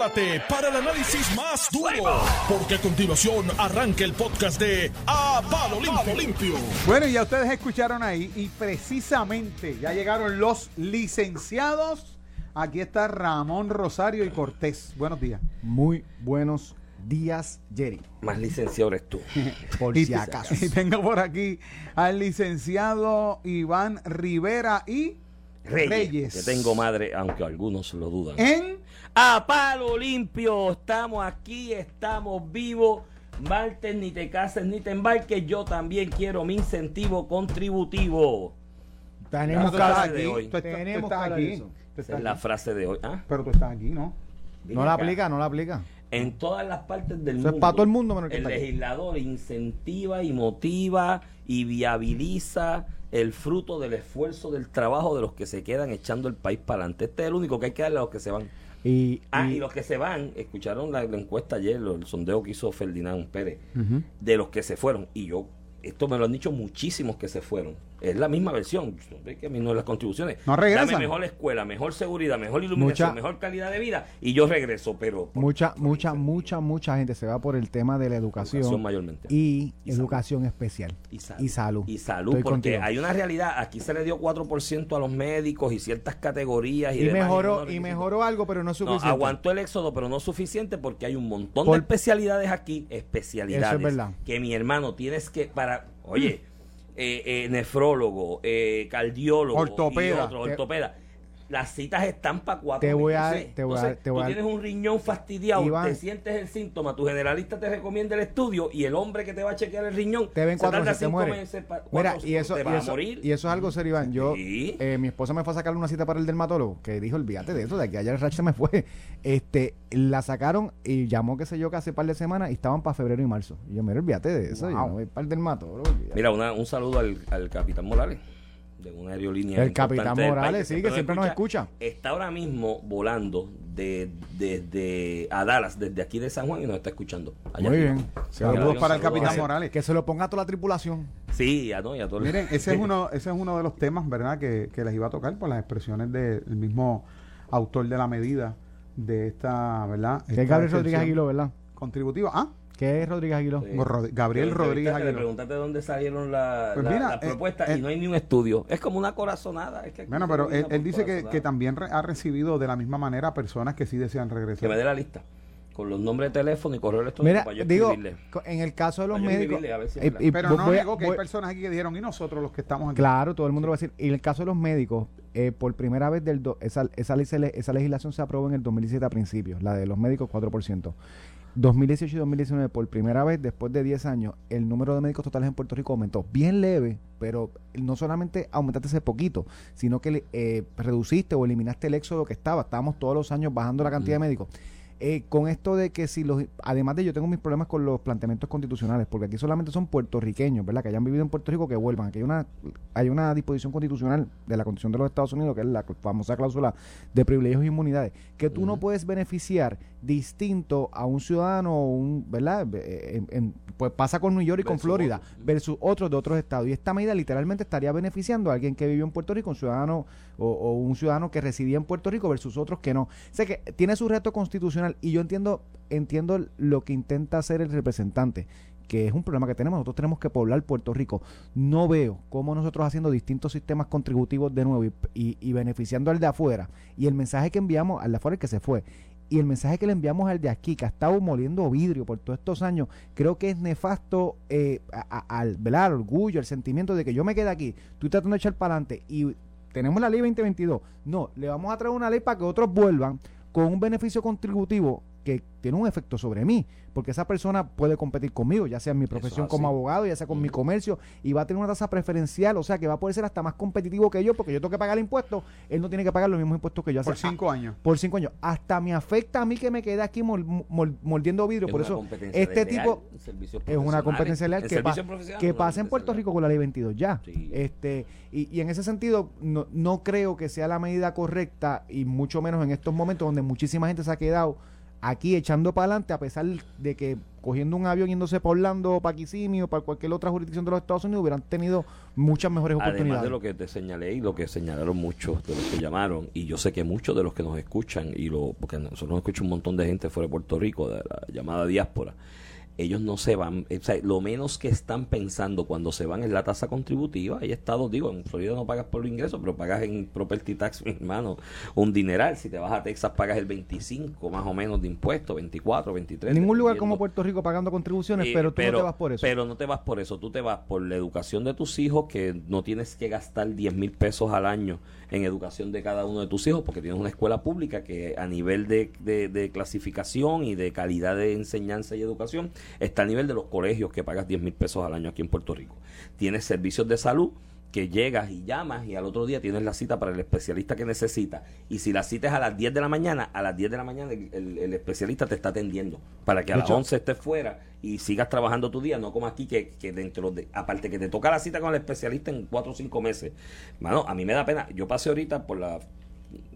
prepárate para el análisis más duro, porque a continuación arranca el podcast de A Palo Limpio. Limpio. Bueno, ya ustedes escucharon ahí y precisamente ya llegaron los licenciados. Aquí está Ramón Rosario y Cortés. Buenos días. Muy buenos días, Jerry. Más licenciado eres tú. Por y, si acaso. y tengo por aquí al licenciado Iván Rivera y Reyes. Que tengo madre, aunque algunos lo dudan. en A palo limpio, estamos aquí, estamos vivos. Martes, ni te cases ni te embarques. Yo también quiero mi incentivo contributivo. Tenemos que aquí, hoy. tú, tú Tenemos estás aquí. Tú estás es la aquí. frase de hoy. ¿Ah? Pero tú estás aquí, ¿no? Ven No la acá. aplica, no la aplica. En todas las partes del Eso es mundo. para todo el mundo menos el aquí. legislador incentiva y motiva y viabiliza el fruto del esfuerzo del trabajo de los que se quedan echando el país para adelante. Este es el único que hay que darle a los que se van. Y, Ah, y- y los que se van, escucharon la, la encuesta ayer, el sondeo que hizo Ferdinand Pérez, de los que se fueron. Y yo, esto me lo han dicho muchísimos que se fueron. Es la misma versión. Es que a mí no las contribuciones. No regresan. Dame mejor escuela, mejor seguridad, mejor iluminación, Mucha- mejor calidad de vida. Y yo regreso, pero. por- mucha, por mucha, mucha, mucha gente se va por el tema de la educación, Educación mayormente. y, Y salud. educación especial. Y salud. Y salud. Y salud, Estoy porque contigo. hay una realidad. Aquí se le dio 4% a los médicos y ciertas categorías. Y, Y, demás, mejoró, y mejoró algo, pero no suficiente. aguantó el éxodo, pero no suficiente porque hay un montón Por- de especialidades aquí, especialidades. Eso es verdad. Que mi hermano tienes que para, oye, eh, eh, nefrólogo, eh, cardiólogo, Ortopeda. y otro, ortopeda. Las citas están para cuatro. Te voy a- meses. te voy a- te voy tú a- tienes un riñón fastidiado, Iván. te sientes el síntoma, tu generalista te recomienda el estudio y el hombre que te va a chequear el riñón te ven se cuatro tarda cinco meses pa- Mira, cuatro- y eso, te y, vas a eso, morir. y eso es algo serio, Iván. Yo, Sí. eh, mi esposa me fue a sacar una cita para el dermatólogo, que dijo, olvídate de eso, de que ayer el rash se me fue. Este, la sacaron y llamó, qué sé yo, que hace par de semanas y estaban para febrero y marzo. Y yo, mira, olvídate de eso, yo no voy para el dermatólogo. olvídate. Mira, una- un saludo al, al capitán Morales, de una aerolínea. El capitán Morales, país, sí, que siempre nos escucha. Está ahora mismo volando de- desde a Dallas, desde aquí de San Juan, y nos está escuchando. Allá Muy bien. Saludos para el capitán a- Morales. Que se lo ponga a toda la tripulación. Sí, ya no, todo el- Miren, ese es uno, ese es uno de los temas, ¿verdad?, que, que les iba a tocar por las expresiones del mismo autor de la medida de esta, ¿verdad? Que es Esta Gabriel Rodríguez Aguiló, ¿verdad? Contributiva. Ah, ¿Qué es Rodríguez Aguiló? Sí. Rod- Gabriel Rodríguez Aguiló. preguntaste dónde salieron la- Pues la- mira, las eh, propuestas eh, y no hay ni un estudio. Es como una corazonada. es que Bueno, pero él, dice que, también re- ha recibido de la misma manera personas que sí desean Que me regresar. dé la lista. Con los nombres de teléfono y correo electrónico Mira, para yo digo, en el caso de los médicos. si eh, Pero no digo que hay personas aquí que dijeron, y nosotros los que estamos aquí. Claro, todo el mundo lo va a decir. Y en el caso de los médicos, eh, por primera vez del do- esa, esa, ley se le- esa legislación se aprobó en el 2017 a principios, la de los médicos 4%. 2018 y 2019, por primera vez después de 10 años, el número de médicos totales en Puerto Rico aumentó. Bien leve, pero no solamente aumentaste ese poquito, sino que eh, reduciste o eliminaste el éxodo que estaba. Estábamos todos los años bajando la cantidad de médicos. Eh, con esto de que si los, además de yo tengo mis problemas con los planteamientos constitucionales, porque aquí solamente son puertorriqueños, ¿verdad? Que hayan vivido en Puerto Rico que vuelvan. Aquí hay una, hay una disposición constitucional de la Constitución de los Estados Unidos, que es la famosa cláusula de privilegios e inmunidades, que tú no puedes beneficiar distinto a un ciudadano, un, ¿verdad? Eh, en- en- pues pasa con New York y con Florida, otros. versus otros de otros estados. Y esta medida literalmente estaría beneficiando a alguien que vivió en Puerto Rico, un ciudadano o, o un ciudadano que residía en Puerto Rico versus otros que no. Sé que tiene su reto constitucional y yo entiendo, entiendo lo que intenta hacer el representante que es un problema que tenemos, nosotros tenemos que poblar Puerto Rico. No veo cómo nosotros haciendo distintos sistemas contributivos de nuevo y, y- y beneficiando al de afuera. Y el mensaje que enviamos al de afuera, el que se fue, y el mensaje que le enviamos al de aquí, que ha estado moliendo vidrio por todos estos años, creo que es nefasto eh, al al orgullo, el sentimiento de que yo me quede aquí, estoy tratando de echar para adelante y tenemos la ley 2022. No, le vamos a traer una ley para que otros vuelvan con un beneficio contributivo que tiene un efecto sobre mí, porque esa persona puede competir conmigo, ya sea en mi profesión como abogado, ya sea con mi comercio, y va a tener una tasa preferencial, o sea que va a poder ser hasta más competitivo que yo, porque yo tengo que pagar impuestos, él no tiene que pagar los mismos impuestos que yo. Por O sea, cinco años. por cinco años. Hasta me afecta a mí que me quede aquí mol- mol- mordiendo vidrio. Es por eso, este tipo es una competencia leal que, pa- que pasa en Puerto. Rico con la ley 22 ya. Sí. Este, y, y en ese sentido, no, no creo que sea la medida correcta, y mucho menos en estos momentos donde muchísima gente se ha quedado aquí echando para adelante, a pesar de que cogiendo un avión yéndose para Orlando o para Kissimmee o para cualquier otra jurisdicción de los Estados Unidos hubieran tenido muchas mejores Además oportunidades. de lo que te señalé y lo que señalaron muchos de los que llamaron, y yo sé que muchos de los que nos escuchan, y lo porque nosotros nos escucha un montón de gente fuera de Puerto Rico, de la llamada diáspora, ellos no se van, o sea, lo menos que están pensando cuando se van es la tasa contributiva. Hay estados, digo, en Florida no pagas por los ingresos, pero pagas en property tax, mi hermano, un dineral. Si te vas a Texas pagas el 25 más o menos de impuestos, 24, 23. Ningún lugar como. Puerto Rico pagando contribuciones, Eh, pero tú no te vas por eso. Pero no te vas por eso, tú te vas por la educación de tus hijos, que no tienes que gastar 10 mil pesos al año en educación de cada uno de tus hijos, porque tienes una escuela pública que a nivel de, de- de clasificación y de calidad de enseñanza y educación está a nivel de los colegios que pagas 10 mil pesos al año aquí en Puerto Rico. Tienes servicios de salud que llegas y llamas y al otro día tienes la cita para el especialista que necesitas. Y si la cita es a las 10 de la mañana, a las 10 de la mañana el, el- el especialista te está atendiendo para que a las hecho- 11 estés fuera y sigas trabajando tu día, no como aquí que, que dentro de, aparte que te toca la cita con el especialista en 4 o 5 meses. Mano, a mí me da pena. Yo pasé ahorita por la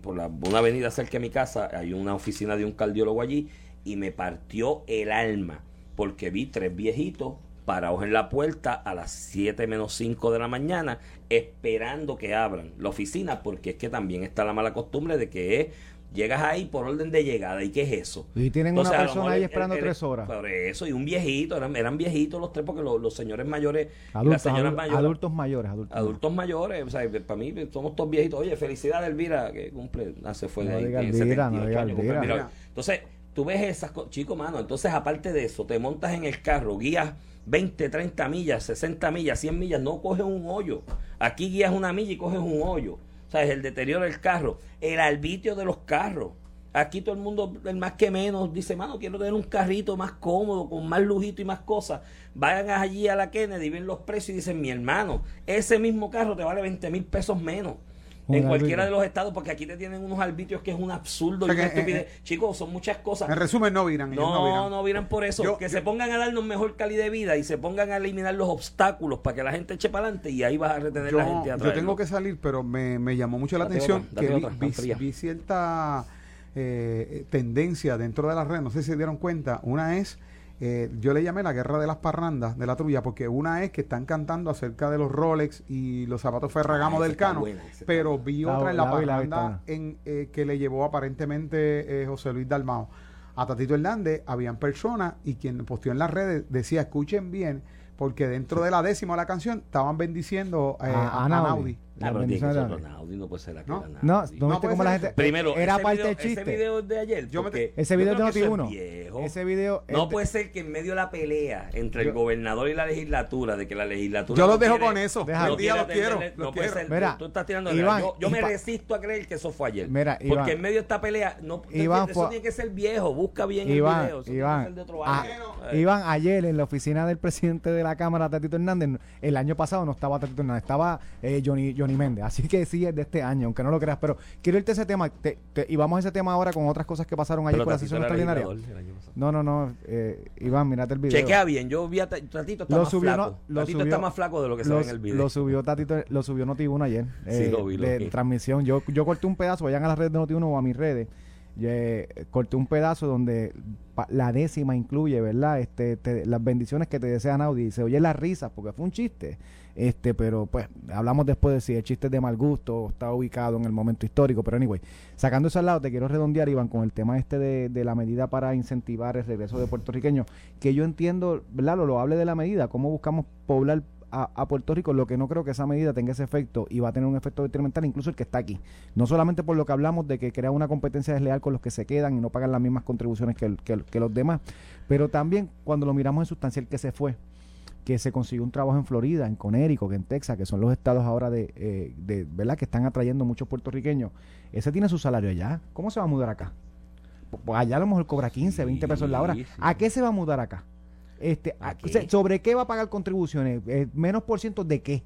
por la, una avenida cerca de mi casa, hay una oficina de un cardiólogo allí y me partió el alma porque vi tres viejitos parados en la puerta a las 7 menos 5 de la mañana esperando que abran la oficina porque es que también está la mala costumbre de que es, llegas ahí por orden de llegada y qué es eso. Y tienen Entonces, una persona ahí esperando tres horas. Por eso, y un viejito, eran, eran viejitos los tres porque los, los señores mayores y las Adultos, señoras mayores adultos mayores, adultos, adultos mayores, o sea, para mí somos todos viejitos. Oye, felicidades Elvira, que cumple, ah, se fue No de ahí. diga tiene Elvira, no 78 diga años. Elvira. Entonces, tú ves esas cosas, chico, mano, entonces aparte de eso, te montas en el carro, guías 20, 30 millas, 60 millas, 100 millas, no coges un hoyo. Aquí guías una milla y coges un hoyo. O sea, es el deterioro del carro, el arbitrio de los carros. Aquí todo el mundo, el más que menos, dice, mano, quiero tener un carrito más cómodo, con más lujito y más cosas. Vayan allí a la Kennedy, ven los precios y dicen, mi hermano, ese mismo carro te vale 20 mil pesos menos. En cualquiera de los estados, porque aquí te tienen unos arbitrios que es un absurdo O sea y una que, eh, estupidez. eh, Chicos, son muchas cosas. En resumen, no viran. no, No, viran. no viran por eso. Yo- que yo- se pongan a darnos mejor calidad de vida y se pongan a eliminar los obstáculos para que la gente eche para adelante y ahí vas a retener yo, la gente a yo tengo que salir, pero me, me llamó mucho la Date atención otra, que otra, vi cierta eh, tendencia dentro de las redes, no sé si se dieron cuenta. Una es, eh, yo le llamé la guerra de las parrandas de la trulla, porque una es que están cantando acerca de los Rolex y los zapatos Ferragamo Ah, del Cano, buena, pero vi La- otra en la parranda en, eh, que le llevó aparentemente eh, José Luis Dalmao. A Tatito Hernández, habían personas y quien posteó en las redes decía, escuchen bien, porque dentro de la décima de la canción estaban bendiciendo eh, A- a, a a Naudi. La Ah, pero tiene que bendición ser de otro Dios. Naudi, no puede ser la que No. era Naudi. No, ¿no No la gente. Primero, era ese parte video, del chiste? Ese video de ayer. Yo me- porque Ese yo video creo de que eso es Noti1. viejo. Ese video No puede ser que en medio de la pelea entre el Yo- gobernador y la legislatura, de que la legislatura. Yo no los dejo quiere- con eso. Déjalo. Un día los quiero. los no puede ser. Mira, tú, tú estás tirando Iván, yo, yo me resisto a creer que eso fue ayer. Mira, porque en medio de esta pelea, no, Iván eso tiene que ser viejo. Busca bien Iván, el video. Eso tiene que Iván, ser de otro año. Iván, ayer en la oficina del presidente de la Cámara, Tatito Hernández, el año pasado no estaba Tatito Hernández, estaba eh, Johnny, Johnny Méndez. Así que sí, es de este año, aunque no lo creas. Pero quiero irte a ese tema, te- te- y vamos a ese tema ahora con otras cosas que pasaron ayer con la sesión extraordinaria. legislador el año pasado. No, no, no, eh, Iván, mírate el video. Chequea bien. Yo vi a Ta- Tatito está Lo más subió, flaco. no- lo Tatito subió- está más flaco de lo que se lo, ve en el video. lo subió Tatito, lo subió Noti1 ayer. Sí, eh, lo vi, lo de vi. transmisión. Yo, yo corté un pedazo, vayan a las redes de Noti1 o a mis redes. Y, eh, corté un pedazo donde pa- la décima incluye, ¿verdad? Este, te- las bendiciones que te desean Audi. Se oye las risas porque fue un chiste. Este, pero pues hablamos después de si el chiste de mal gusto o está ubicado en el momento histórico. Pero anyway, sacando eso al lado, te quiero redondear, Iván, con el tema este de, de la medida para incentivar el regreso de puertorriqueños. Que yo entiendo, ¿verdad? Lo, lo hable de la medida, cómo buscamos poblar a, a Puerto Rico, lo que no creo que esa medida tenga ese efecto y va a tener un efecto detrimental, incluso el que está aquí. No solamente por lo que hablamos de que crea una competencia desleal con los que se quedan y no pagan las mismas contribuciones que, el- que, el- que los demás, pero también cuando lo miramos en sustancial que se fue, que se consiguió un trabajo en Florida, en Conérico, que en Texas, que son los estados ahora de, eh, de ¿verdad? que están atrayendo muchos puertorriqueños, ese tiene su salario allá. ¿Cómo se va a mudar acá? Pues allá a lo mejor cobra 15, 20 pesos la hora. ¿A qué se va a mudar acá? Este, a- ¿A qué? o sea, ¿Sobre qué va a pagar contribuciones? Eh, ¿Menos por ciento de qué?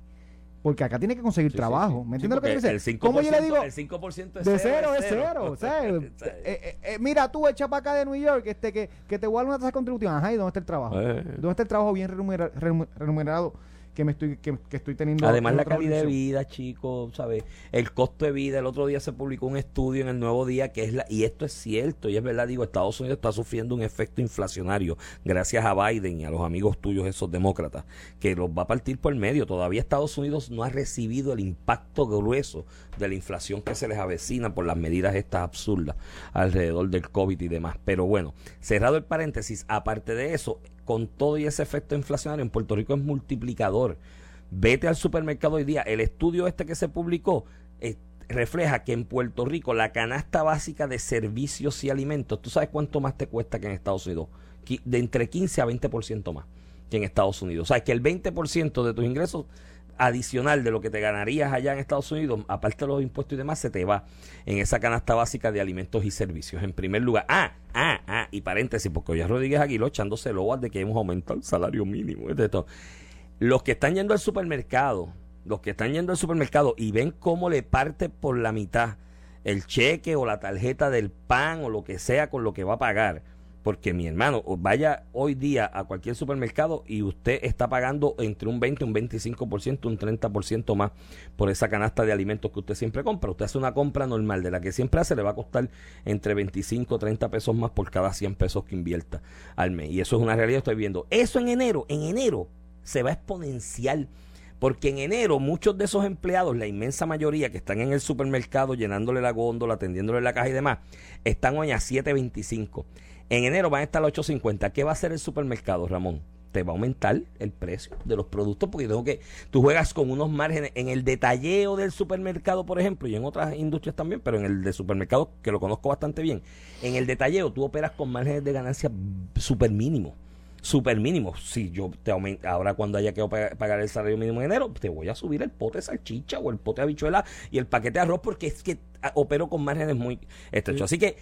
Porque acá tiene que conseguir Sí, trabajo. sí. ¿Me entiendes lo que el dice? 5%, ¿Cómo yo le digo? El 5% es De cero, cero es cero. o sea, eh, eh, mira, tú echa para acá de New York este, que, que te voy a dar una tasa contributiva. Ajá, ¿y dónde está el trabajo? ¿Dónde está el trabajo bien remunera- remu- remunerado que me estoy que, que estoy teniendo Además, la calidad de vida, chicos, ¿sabes? El costo de vida. El otro día se publicó un estudio en el Nuevo Día que es la. Y esto es cierto, y es verdad, digo, Estados Unidos está sufriendo un efecto inflacionario gracias a Biden y a los amigos tuyos, esos demócratas, que los va a partir por el medio. Todavía Estados Unidos no ha recibido el impacto grueso de la inflación que se les avecina por las medidas estas absurdas alrededor del COVID y demás. Pero bueno, cerrado el paréntesis, aparte de eso, con todo y ese efecto inflacionario en Puerto Rico es multiplicador. Vete al supermercado hoy día. El estudio este que se publicó eh, refleja que en Puerto Rico la canasta básica de servicios y alimentos, ¿tú sabes cuánto más te cuesta que en Estados Unidos? De entre 15 a 20% más que en Estados Unidos. O sea, que el 20% de tus ingresos adicional de lo que te ganarías allá en Estados Unidos, aparte de los impuestos y demás, se te va en esa canasta básica de alimentos y servicios. En primer lugar, ah, ah, ah, y paréntesis, porque hoy Rodríguez Aguiló echándose loas de que hemos aumentado el salario mínimo. es de. Los que están yendo al supermercado, los que están yendo al supermercado y ven cómo le parte por la mitad el cheque o la tarjeta del pan o lo que sea con lo que va a pagar. Porque mi hermano, vaya hoy día a cualquier supermercado y usted está pagando entre un 20, un 25%, un 30% más por esa canasta de alimentos que usted siempre compra. Usted hace una compra normal de la que siempre hace, le va a costar entre 25 30 pesos más por cada 100 pesos que invierta al mes. Y eso es una realidad, estoy viendo. Eso en enero, en enero se va exponencial. Porque en enero muchos de esos empleados, la inmensa mayoría que están en el supermercado llenándole la góndola, atendiéndole la caja y demás, están hoy a 7.25. En enero van a estar a 8.50. ¿Qué va a hacer el supermercado, Ramón? Te va a aumentar el precio de los productos porque tengo que tú juegas con unos márgenes en el detalleo del supermercado, por ejemplo, y en otras industrias también, pero en el de supermercado que lo conozco bastante bien, en el detalleo tú operas con márgenes de ganancia súper mínimos super mínimo. Si yo te aumento, ahora cuando haya que pa- pagar el salario mínimo en enero, te voy a subir el pote de salchicha o el pote de habichuela y el paquete de arroz porque es que ah, opero con márgenes muy estrechos. Así que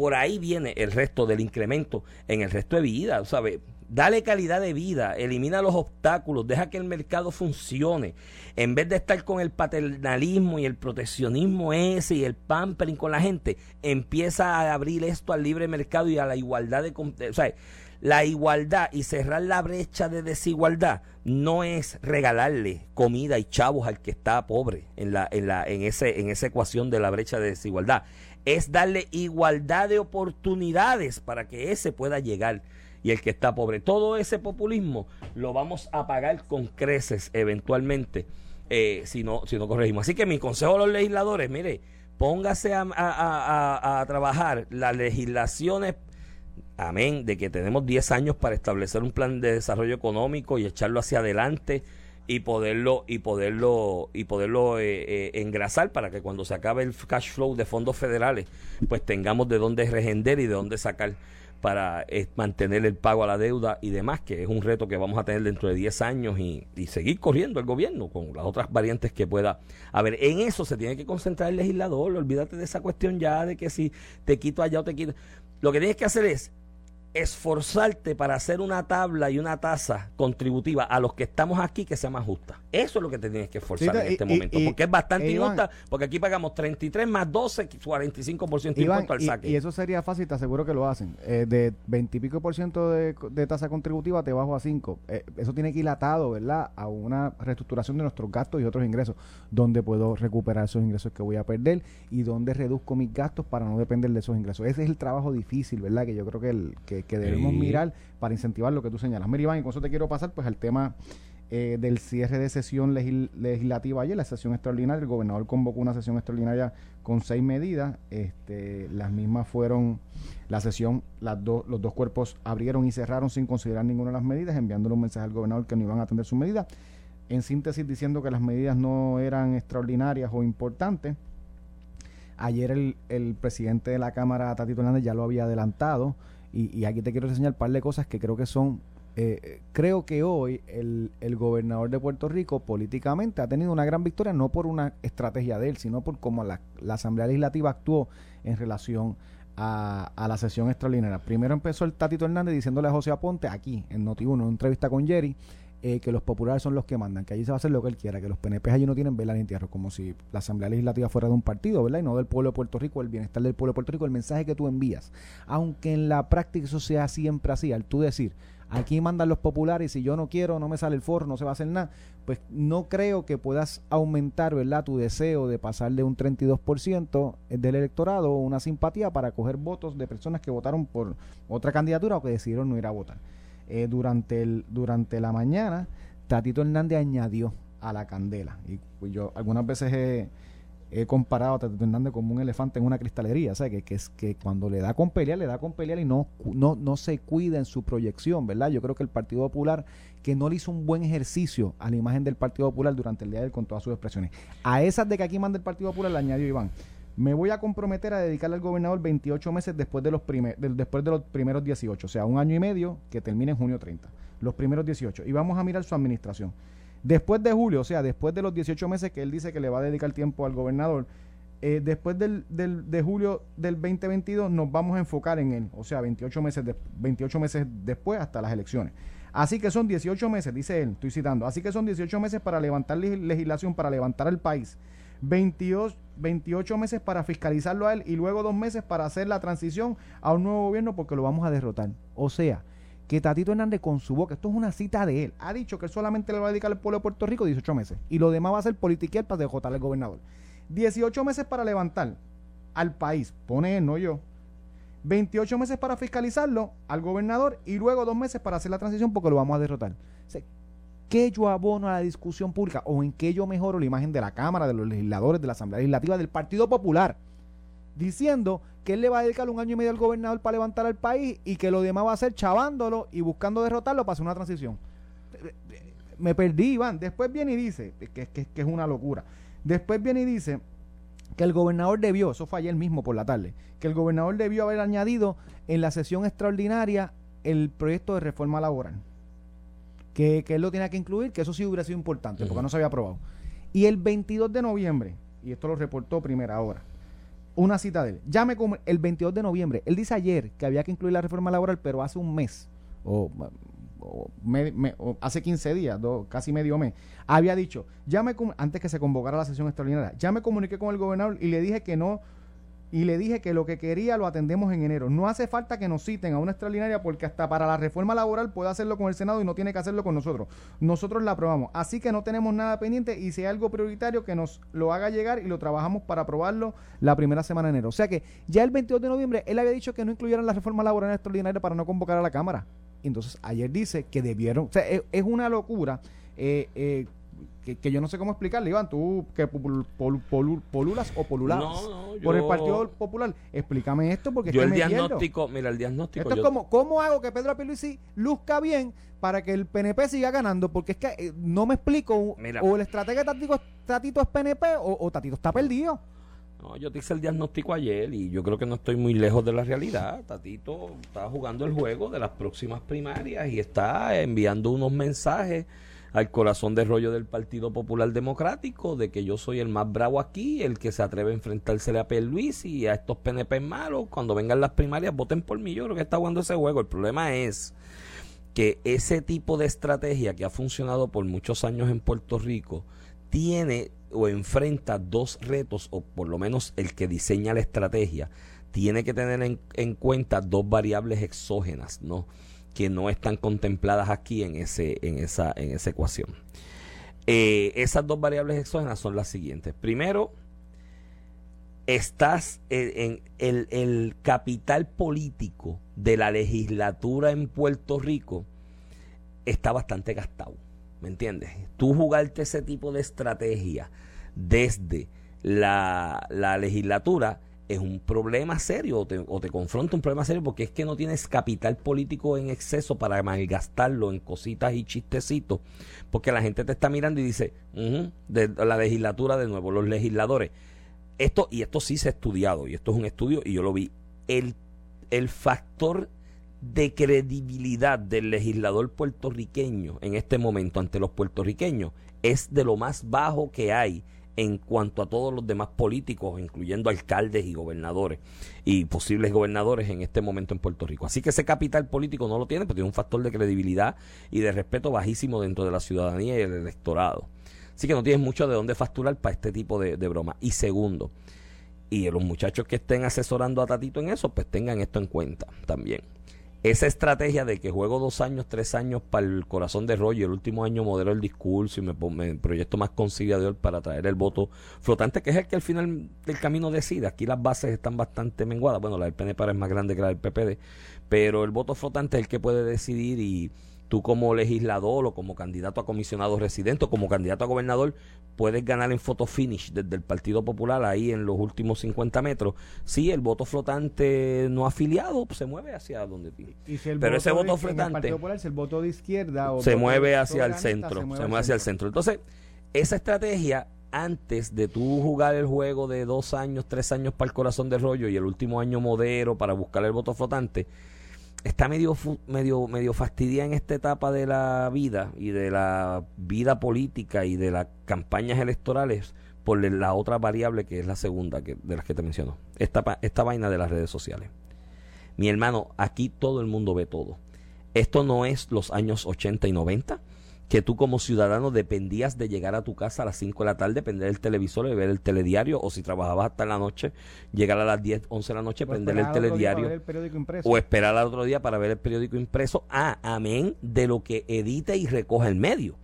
por ahí viene el resto del incremento en el resto de vida, ¿sabes? Dale calidad de vida, elimina los obstáculos, deja que el mercado funcione. En vez de estar con el paternalismo y el proteccionismo ese y el pampering con la gente, empieza a abrir esto al libre mercado y a la igualdad de... o sea, la igualdad y cerrar la brecha de desigualdad no es regalarle comida y chavos al que está pobre en la en la en ese en esa ecuación de la brecha de desigualdad es darle igualdad de oportunidades para que ese pueda llegar y el que está pobre. Todo ese populismo lo vamos a pagar con creces eventualmente eh, si no si no corregimos. Así que mi consejo a los legisladores mire póngase a, a- a- a- trabajar las legislaciones amén, de que tenemos 10 años para establecer un plan de desarrollo económico y echarlo hacia adelante y poderlo y poderlo y poderlo eh, eh, engrasar para que cuando se acabe el cash flow de fondos federales pues tengamos de dónde regender y de dónde sacar para eh, mantener el pago a la deuda y demás, que es un reto que vamos a tener dentro de 10 años y, y seguir corriendo el gobierno con las otras variantes que pueda haber. En eso se tiene que concentrar el legislador, olvídate de esa cuestión ya de que si te quito allá o te quito. Lo que tienes que hacer es esforzarte para hacer una tabla y una tasa contributiva a los que estamos aquí que sea más justa. Eso es lo que te tienes que esforzar Sí, en y- este y- momento, y- porque es bastante e Iván- injusta, porque aquí pagamos 33 más 12, 45% de impuesto al y, saque. y eso sería fácil, te aseguro que lo hacen. Eh, de 20 y pico por ciento de, de tasa contributiva te bajo a 5. Eh, eso tiene que ir atado, ¿verdad? A una reestructuración de nuestros gastos y otros ingresos. Donde puedo recuperar esos ingresos que voy a perder y donde reduzco mis gastos para no depender de esos ingresos. Ese es el trabajo difícil, ¿verdad? Que yo creo que, el, que, que debemos Sí. mirar para incentivar lo que tú señalas. Mira, Iván, y con eso te quiero pasar pues al tema eh, del cierre de sesión legislativa ayer, la sesión extraordinaria. El gobernador convocó una sesión extraordinaria con seis medidas. Este, las mismas fueron, la sesión, las los dos cuerpos abrieron y cerraron sin considerar ninguna de las medidas, enviándole un mensaje al gobernador que no iban a atender sus medidas. En síntesis, diciendo que las medidas no eran extraordinarias o importantes. Ayer el, el presidente de la Cámara, Tatito Hernández, ya lo había adelantado. Y, y aquí te quiero enseñar un par de cosas que creo que son eh, creo que hoy el, el gobernador de Puerto Rico políticamente ha tenido una gran victoria, no por una estrategia de él, sino por cómo la, la Asamblea Legislativa actuó en relación a, a la sesión extraordinaria. Primero empezó el Tatito Hernández diciéndole a José Aponte, aquí en Noti1, en una entrevista con Jerry, eh, que los populares son los que mandan, que allí se va a hacer lo que él quiera, que los PNP allí no tienen vela ni entierro, como si la Asamblea Legislativa fuera de un partido, ¿verdad? Y no del pueblo de Puerto Rico, el bienestar del pueblo de Puerto Rico, el mensaje que tú envías. Aunque en la práctica eso sea siempre así, al tú decir, aquí mandan los populares y si yo no quiero, no me sale el forro, no se va a hacer nada, pues no creo que puedas aumentar, ¿verdad?, tu deseo de pasar de un 32% del electorado una simpatía para coger votos de personas que votaron por otra candidatura o que decidieron no ir a votar. Eh, durante, el, durante la mañana, Tatito Hernández añadió a la candela. Y pues yo algunas veces he, he comparado a Tatito Hernández como un elefante en una cristalería, o sea, que, es, que cuando le da con pelear, le da con pelear y no, no, no se cuida en su proyección, ¿verdad? Yo creo que el Partido Popular, que no le hizo un buen ejercicio a la imagen del Partido Popular durante el día de él con todas sus expresiones. A esas de que aquí manda el Partido Popular le añadió Iván. Me voy a comprometer a dedicarle al gobernador 28 meses después de los, después de los primeros 18, o sea, un año y medio que termine en junio 30, los primeros 18. Y vamos a mirar su administración. Después de julio, o sea, después de los 18 meses que él dice que le va a dedicar tiempo al gobernador, eh, después del, del, de julio del 2022 nos vamos a enfocar en él, o sea, 28 meses, de, 28 meses después hasta las elecciones. Así que son 18 meses, dice él, estoy citando, así que son 18 meses para levantar legislación, para levantar el país, 28, 28 meses para fiscalizarlo a él y luego dos meses para hacer la transición a un nuevo gobierno porque lo vamos a derrotar. O sea, que Tatito Hernández con su boca, esto es una cita de él, ha dicho que él solamente le va a dedicar al pueblo de Puerto Rico 18 meses y lo demás va a ser politiquear para derrotar al gobernador. 18 meses para levantar al país, pone él, no yo. 28 meses para fiscalizarlo al gobernador y luego dos meses para hacer la transición porque lo vamos a derrotar. ¿Qué yo abono a la discusión pública o en qué yo mejoro la imagen de la Cámara, de los legisladores, de la Asamblea Legislativa, del Partido Popular? Diciendo que él le va a dedicar un año y medio al gobernador para levantar al país y que lo demás va a ser chavándolo y buscando derrotarlo para hacer una transición. Me perdí, Iván. Después viene y dice, que, que, que es una locura. Después viene y dice que el gobernador debió, eso fue ayer mismo por la tarde, que el gobernador debió haber añadido en la sesión extraordinaria el proyecto de reforma laboral. Que, que él lo tenía que incluir, que eso sí hubiera sido importante, porque no se había aprobado. Y el 22 de noviembre, y esto lo reportó primera hora, una cita de él. Ya me el 22 de noviembre. Él dice ayer que había que incluir la reforma laboral, pero hace un mes, o, hace 15 días, casi medio mes, había dicho, ya me, antes que se convocara la sesión extraordinaria, ya me comuniqué con el gobernador y le dije que no y le dije que lo que quería lo atendemos en enero. No hace falta que nos citen a una extraordinaria porque hasta para la reforma laboral puede hacerlo con el Senado y no tiene que hacerlo con nosotros. Nosotros la aprobamos. Así que no tenemos nada pendiente y si hay algo prioritario que nos lo haga llegar y lo trabajamos para aprobarlo la primera semana de enero. O sea que ya el 22 de noviembre él había dicho que no incluyeran la reforma laboral extraordinaria para no convocar a la Cámara. Entonces ayer dice que debieron, o sea, es, una locura. Eh, eh, que, yo no sé cómo explicarle, Iván, tú que polulas o polulas por el Partido Popular. Explícame esto porque yo el diagnóstico, mira, el diagnóstico. Esto es como, ¿cómo hago que Pedro Pierluisi luzca bien para que el PNP siga ganando? Porque es que eh, no me explico, o el estratega táctico Tatito es PNP o, Tatito está perdido. No, yo te hice el diagnóstico ayer y yo creo que no estoy muy lejos de la realidad. Tatito está jugando el juego de las próximas primarias y está enviando unos mensajes al corazón de rollo del Partido Popular Democrático, de que yo soy el más bravo aquí, el que se atreve a enfrentársele a Luis y a estos PNP malos, cuando vengan las primarias, voten por mí, yo creo que está jugando ese juego. El problema es que ese tipo de estrategia que ha funcionado por muchos años en Puerto Rico, tiene o enfrenta dos retos, o por lo menos el que diseña la estrategia, tiene que tener en, en cuenta dos variables exógenas, ¿no? Que no están contempladas aquí en, ese, en, esa, en esa ecuación. Eh, esas dos variables exógenas son las siguientes. Primero, estás en, el, el, capital político de la legislatura en Puerto Rico está bastante gastado. ¿Me entiendes? Tú jugarte ese tipo de estrategia desde la, la legislatura es un problema serio o te, o confronta un problema serio porque es que no tienes capital político en exceso para malgastarlo en cositas y chistecitos porque la gente te está mirando y dice de la legislatura de nuevo los legisladores esto y esto sí se ha estudiado y esto es un estudio y yo lo vi. El, el factor de credibilidad del legislador puertorriqueño en este momento ante los puertorriqueños es de lo más bajo que hay en cuanto a todos los demás políticos, incluyendo alcaldes y gobernadores y posibles gobernadores en este momento en Puerto Rico. Así que ese capital político no lo tiene, pero tiene un factor de credibilidad y de respeto bajísimo dentro de la ciudadanía y el electorado. Así que no tienes mucho de dónde facturar para este tipo de, de broma. Y segundo, y los muchachos que estén asesorando a Tatito en eso, pues tengan esto en cuenta también. Esa estrategia de que juego dos años, tres años para el corazón de rollo, el último año modelo el discurso y me, me proyecto más conciliador para traer el voto flotante, que es el que al final del camino decide. Aquí las bases están bastante menguadas. Bueno, la del PNP es más grande que la del PPD, pero el voto flotante es el que puede decidir y tú como legislador o como candidato a comisionado residente o como candidato a gobernador puedes ganar en photo finish desde el Partido Popular ahí en los últimos 50 metros. Si el voto flotante no afiliado se mueve hacia donde tiene. Pero ese voto flotante el voto de izquierda se mueve hacia el centro, se mueve, hacia el centro. Entonces, esa estrategia antes de tú jugar el juego de dos años, tres años para el corazón del rollo y el último año modero para buscar el voto flotante, está medio, medio, medio fastidiada en esta etapa de la vida y de la vida política y de las campañas electorales por la otra variable que es la segunda que, de las que te menciono. Esta, esta vaina de las redes sociales. Mi hermano, aquí todo el mundo ve todo. Esto no es los años 80 y 90 que tú como ciudadano dependías de llegar a tu casa a las 5 de la tarde, prender el televisor y ver el telediario, o si trabajabas hasta la noche, llegar a las 10, 11 de la noche, prender el telediario, o esperar al otro día para ver el periódico impreso. Ah, amén, de lo que edita y recoja el medio.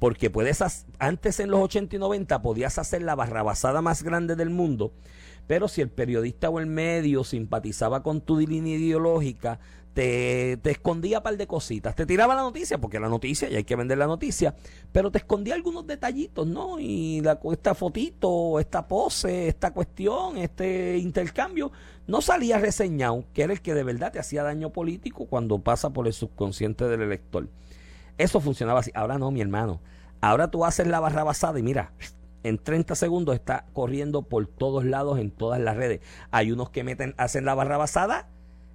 Porque puedes, antes en los 80 y 90 podías hacer la barrabasada más grande del mundo, pero si el periodista o el medio simpatizaba con tu línea ideológica, te, escondía un par de cositas. Te tiraba la noticia, porque la noticia, y hay que vender la noticia, pero te escondía algunos detallitos, ¿no? Y esta fotito, esta pose, esta cuestión, este intercambio, no salía reseñado, que era el que de verdad te hacía daño político cuando pasa por el subconsciente del elector. Eso funcionaba así. Ahora no, mi hermano. Ahora tú haces la barra basada y mira, en 30 segundos está corriendo por todos lados en todas las redes. Hay unos que meten, hacen la barra basada,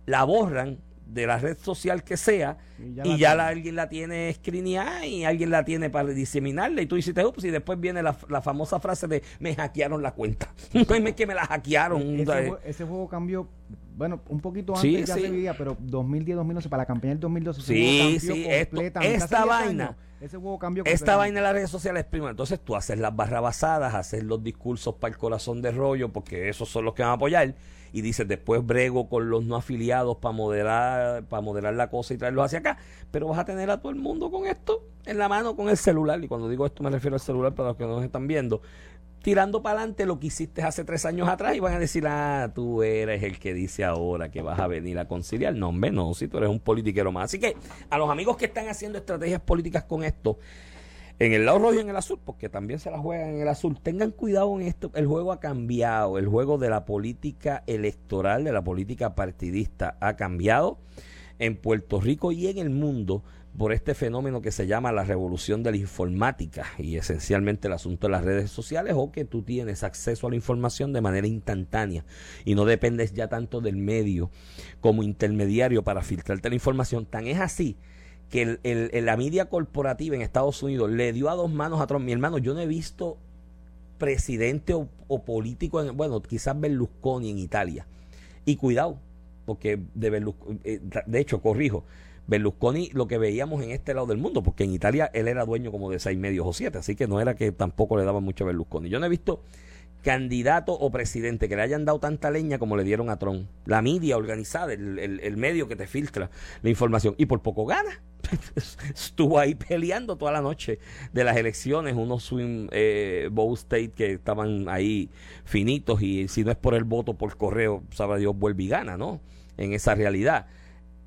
la borran de la red social que sea y ya, alguien la tiene escrineada y alguien la tiene para diseminarla y tú dices, ups, y después viene la, famosa frase de me hackearon la cuenta. no es que me la hackearon. Ese, ese, juego cambió, bueno, un poquito antes ya se vivía, pero 2010, 2011, para la campaña del 2012 sí, sí, esta vaina. ese juego cambió Esta vaina en las redes sociales, primo. Entonces tú haces las barras basadas, haces los discursos para el corazón de rollo, porque esos son los que van a apoyar y dices después brego con los no afiliados para moderar, para moderar la cosa y traerlos hacia acá, pero vas a tener a todo el mundo con esto en la mano con el celular, y cuando digo esto me refiero al celular para los que no nos están viendo, tirando para adelante lo que hiciste hace tres años atrás y van a decir, ah, tú eres el que dice ahora que vas a venir a conciliar. No, hombre, no, si tú eres un politiquero más. Así que a los amigos que están haciendo estrategias políticas con esto, en el lado rojo y en el azul, porque también se la juegan en el azul. Tengan cuidado en esto. El juego ha cambiado. El juego de la política electoral, de la política partidista, ha cambiado en Puerto Rico y en el mundo por este fenómeno que se llama la revolución de la informática y esencialmente el asunto de las redes sociales o que tú tienes acceso a la información de manera instantánea y no dependes ya tanto del medio como intermediario para filtrarte la información. Tan es así que el, la media corporativa en Estados Unidos le dio a dos manos a Trump. Mi hermano, yo no he visto presidente o, político, en, bueno, quizás Berlusconi en Italia. Y cuidado, porque de Berlusconi, eh, de hecho, corrijo, Berlusconi lo que veíamos en este lado del mundo, porque en Italia él era dueño como de seis medios o siete, así que no era que tampoco le daban mucho a Berlusconi. Yo no he visto candidato o presidente que le hayan dado tanta leña como le dieron a Trump. La media organizada, el, medio que te filtra la información. Y por poco gana. Estuvo ahí peleando toda la noche de las elecciones, unos swing eh, state que estaban ahí finitos y si no es por el voto por correo, sabe Dios, vuelve y gana, ¿no? En esa realidad.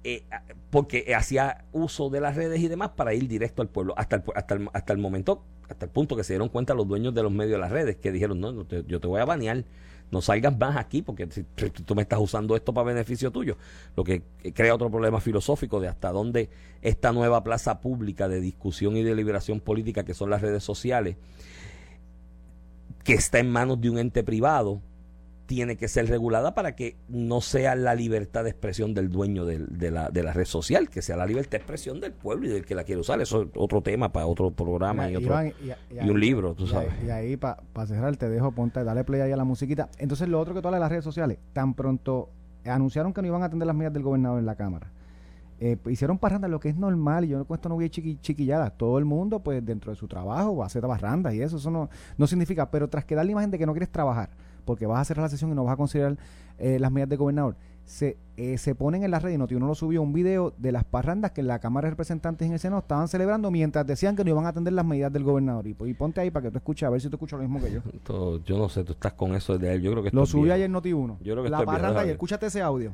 Eh, porque hacía uso de las redes y demás para ir directo al pueblo. Hasta hasta hasta el momento hasta el punto que se dieron cuenta los dueños de los medios de las redes, que dijeron, no, yo te voy a banear, no salgas más aquí porque tú me estás usando esto para beneficio tuyo, lo que crea otro problema filosófico de hasta dónde esta nueva plaza pública de discusión y de liberación política que son las redes sociales, que está en manos de un ente privado, tiene que ser regulada para que no sea la libertad de expresión del dueño de, la, de la red social, que sea la libertad de expresión del pueblo y del que la quiere usar. Eso es otro tema para otro programa y, otro, y, un libro, tú sabes. Y ahí, para cerrar, te dejo, ponte, dale play ahí a la musiquita. Entonces, lo otro que tú hablas de las redes sociales, tan pronto anunciaron que no iban a atender las medidas del gobernador en la Cámara. Eh, hicieron parrandas, lo que es normal, y yo con esto no voy a chiqui, chiquilladas. Todo el mundo, pues dentro de su trabajo, va a hacer parrandas y eso, eso no, no significa, pero tras que dar la imagen de que no quieres trabajar, porque vas a hacer la sesión y no vas a considerar eh, las medidas de gobernador, se, eh, se ponen en la red, y Notiuno lo subió, un video de las parrandas que en la Cámara de Representantes en el Senado estaban celebrando mientras decían que no iban a atender las medidas del gobernador. Y, pues, y ponte ahí para que tú escuches, a ver si tú escuchas lo mismo que yo. Yo no sé, tú estás con eso desde él. Yo creo que Lo subí ayer Noti1. Yo creo que la parranda y dale. escúchate ese audio.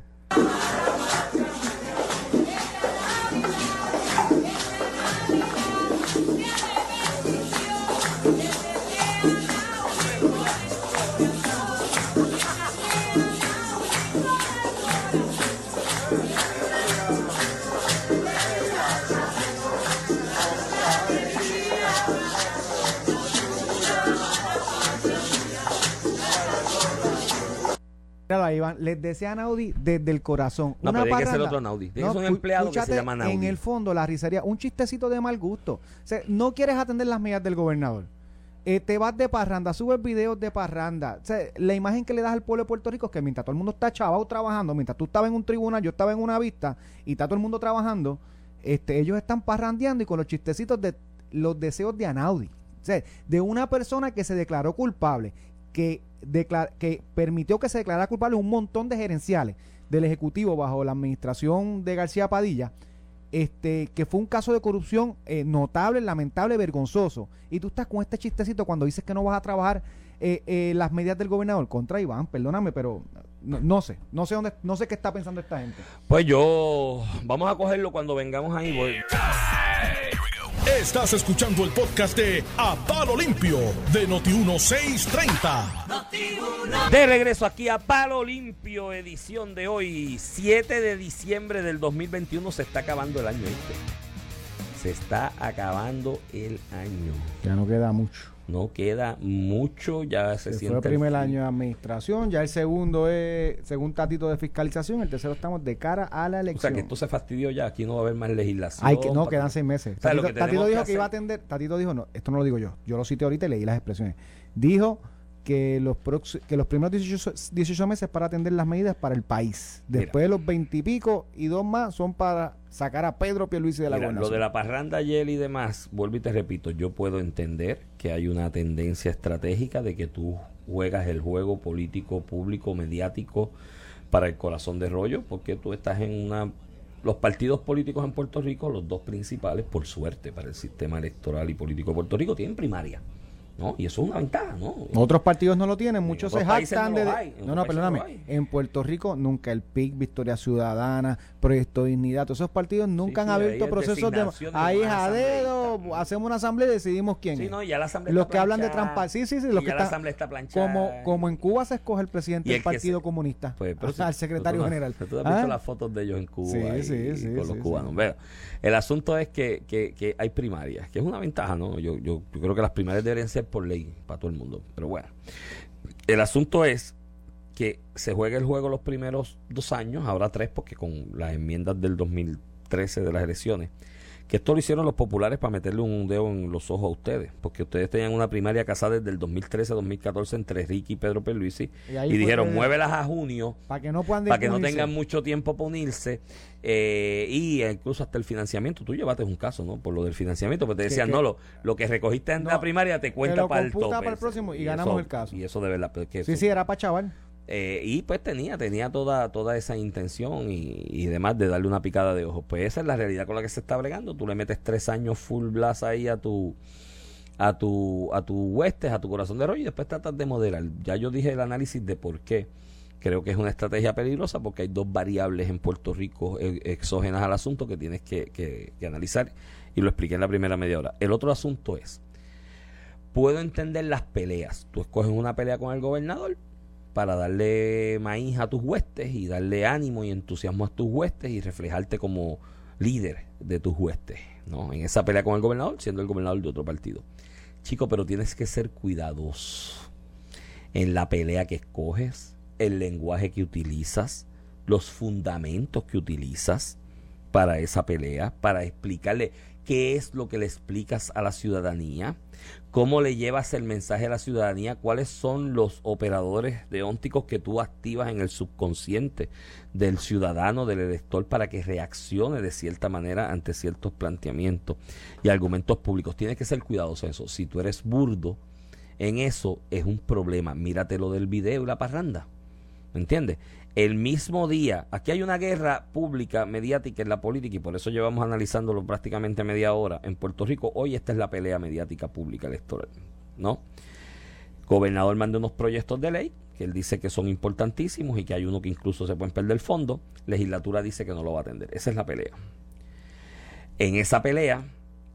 Iván. Les desean Audi desde el corazón. No, Una pero tiene que ser otro Naudi. Tiene un empleado que se llama Naudi. En el fondo, la risería, un chistecito de mal gusto. O sea, no quieres atender las medidas del gobernador. Eh, te vas de parranda, subes videos de parranda. O sea, la imagen que le das al pueblo de Puerto Rico es que mientras todo el mundo está chavado trabajando, mientras tú estabas en un tribunal, yo estaba en una vista y está todo el mundo trabajando, este, ellos están parrandeando y con los chistecitos de los deseos de Anaudi. O sea, de una persona que se declaró culpable, que, que permitió que se declarara culpable un montón de gerenciales del Ejecutivo bajo la administración de García Padilla, este, que fue un caso de corrupción eh, notable, lamentable, vergonzoso. Y tú estás con este chistecito cuando dices que no vas a trabajar eh, eh, las medidas del gobernador contra Iván, perdóname, pero no, no sé, no sé dónde, no sé qué está pensando esta gente. Pues yo, vamos a cogerlo cuando vengamos ahí. Voy. Estás escuchando el podcast de A Palo Limpio de Noti1630. De regreso aquí a Palo Limpio, edición de hoy, 7 de diciembre del 2021. Se está acabando el año, ¿viste? Se está acabando el año. Ya no queda mucho. No queda mucho, ya se, Se siente. fue el primer año de administración, ya el segundo es según tatito de fiscalización, el tercero estamos de cara a la O elección. sea que esto se fastidió ya, aquí no va a haber más legislación. Hay que, no, quedan seis meses. O sea, Tatito, dijo que que, iba a atender, Tatito dijo, no, esto no lo digo yo, yo lo cité ahorita y leí las expresiones. Dijo que los, que los primeros 18, 18 meses para atender las medidas para el país. Mira. Después de los 20 y pico y dos más son para sacar a Pedro Pierluisi de la Mira, lo de la parranda ayer y demás, vuelvo y te repito, yo puedo entender que hay una tendencia estratégica de que tú juegas el juego político, público, mediático para el corazón de rollo, porque tú estás en una... Los partidos políticos en Puerto Rico, los dos principales, por suerte, para el sistema electoral y político de Puerto Rico, tienen primaria. ¿No? Y eso es una ventaja, ¿no? Otros partidos no lo tienen, muchos se jactan no de... hay, no, no, perdóname. no. En Puerto Rico nunca el PIC, Victoria Ciudadana, Proyecto Dignidad, todos esos partidos nunca han sí, abierto es procesos de... Ahí es a dedo, hacemos una asamblea y decidimos quién Sí, no, ya la asamblea Los está que hablan de trampa, sí, sí, sí, los que ya la asamblea está planchada. Como, como en Cuba se escoge el presidente del el Partido se- Comunista, Pues, pero al si- secretario tú general. Tú has visto ¿Ah? las fotos de ellos en Cuba Sí, y- sí, y sí, con los cubanos. el asunto es que, hay primarias, que es una ventaja, ¿no? Yo, yo, yo creo que las primarias deberían ser por ley para todo el mundo. Pero bueno, el asunto es que se juega el juego los primeros dos años, ahora tres, porque con las enmiendas del 2013 de las elecciones, que esto lo hicieron los populares para meterle un dedo en los ojos a ustedes, porque ustedes tenían una primaria casada desde el 2013-2014 entre Ricky y Pedro Pierluisi, Y dijeron, muévelas a junio, Para que no puedan para que no tengan mucho tiempo para unirse eh, y incluso hasta el financiamiento. Tú llevaste un caso, ¿no? Por lo del financiamiento, porque te decían, que- no, lo, lo que recogiste en No, la primaria te cuenta lo para el tope. para el próximo y ganamos eso- el caso. Y eso de verdad, pero es que Sí, eso- sí, era para chaval. Eh, y pues tenía, tenía toda, toda esa intención y, y demás de darle una picada de ojos. Pues esa es la realidad con la que se está bregando. Tú le metes tres años full blast ahí a tu a tu a tu huestes, a tu corazón de rollo y después tratas de moderar. Ya yo dije el análisis de por qué. Creo que es una estrategia peligrosa porque hay dos variables en Puerto Rico eh, exógenas al asunto que tienes que, que- que analizar y lo expliqué en la primera media hora. El otro asunto es, puedo entender las peleas. Tú escoges una pelea con el gobernador para darle maíz a tus huestes y darle ánimo y entusiasmo a tus huestes y reflejarte como líder de tus huestes, ¿no? En esa pelea con el gobernador, siendo el gobernador de otro partido. Chico, pero tienes que ser cuidadoso en la pelea que escoges, el lenguaje que utilizas, los fundamentos que utilizas para esa pelea, para explicarle qué es lo que le explicas a la ciudadanía, cómo le llevas el mensaje a la ciudadanía, cuáles son los operadores deónticos que tú activas en el subconsciente del ciudadano, del elector, para que reaccione de cierta manera ante ciertos planteamientos y argumentos públicos. Tienes que ser cuidadoso en eso. Si tú eres burdo en eso, es un problema. Mírate lo del video y la parranda. ¿Me entiendes? El mismo día, aquí hay una guerra pública, mediática en la política y por eso llevamos analizándolo prácticamente media hora. En Puerto Rico hoy esta es la pelea mediática pública electoral, ¿no? Gobernador manda unos proyectos de ley que él dice que son importantísimos y que hay uno que incluso se pueden perder el fondo. Legislatura dice que no lo va a atender. Esa es la pelea. En esa pelea,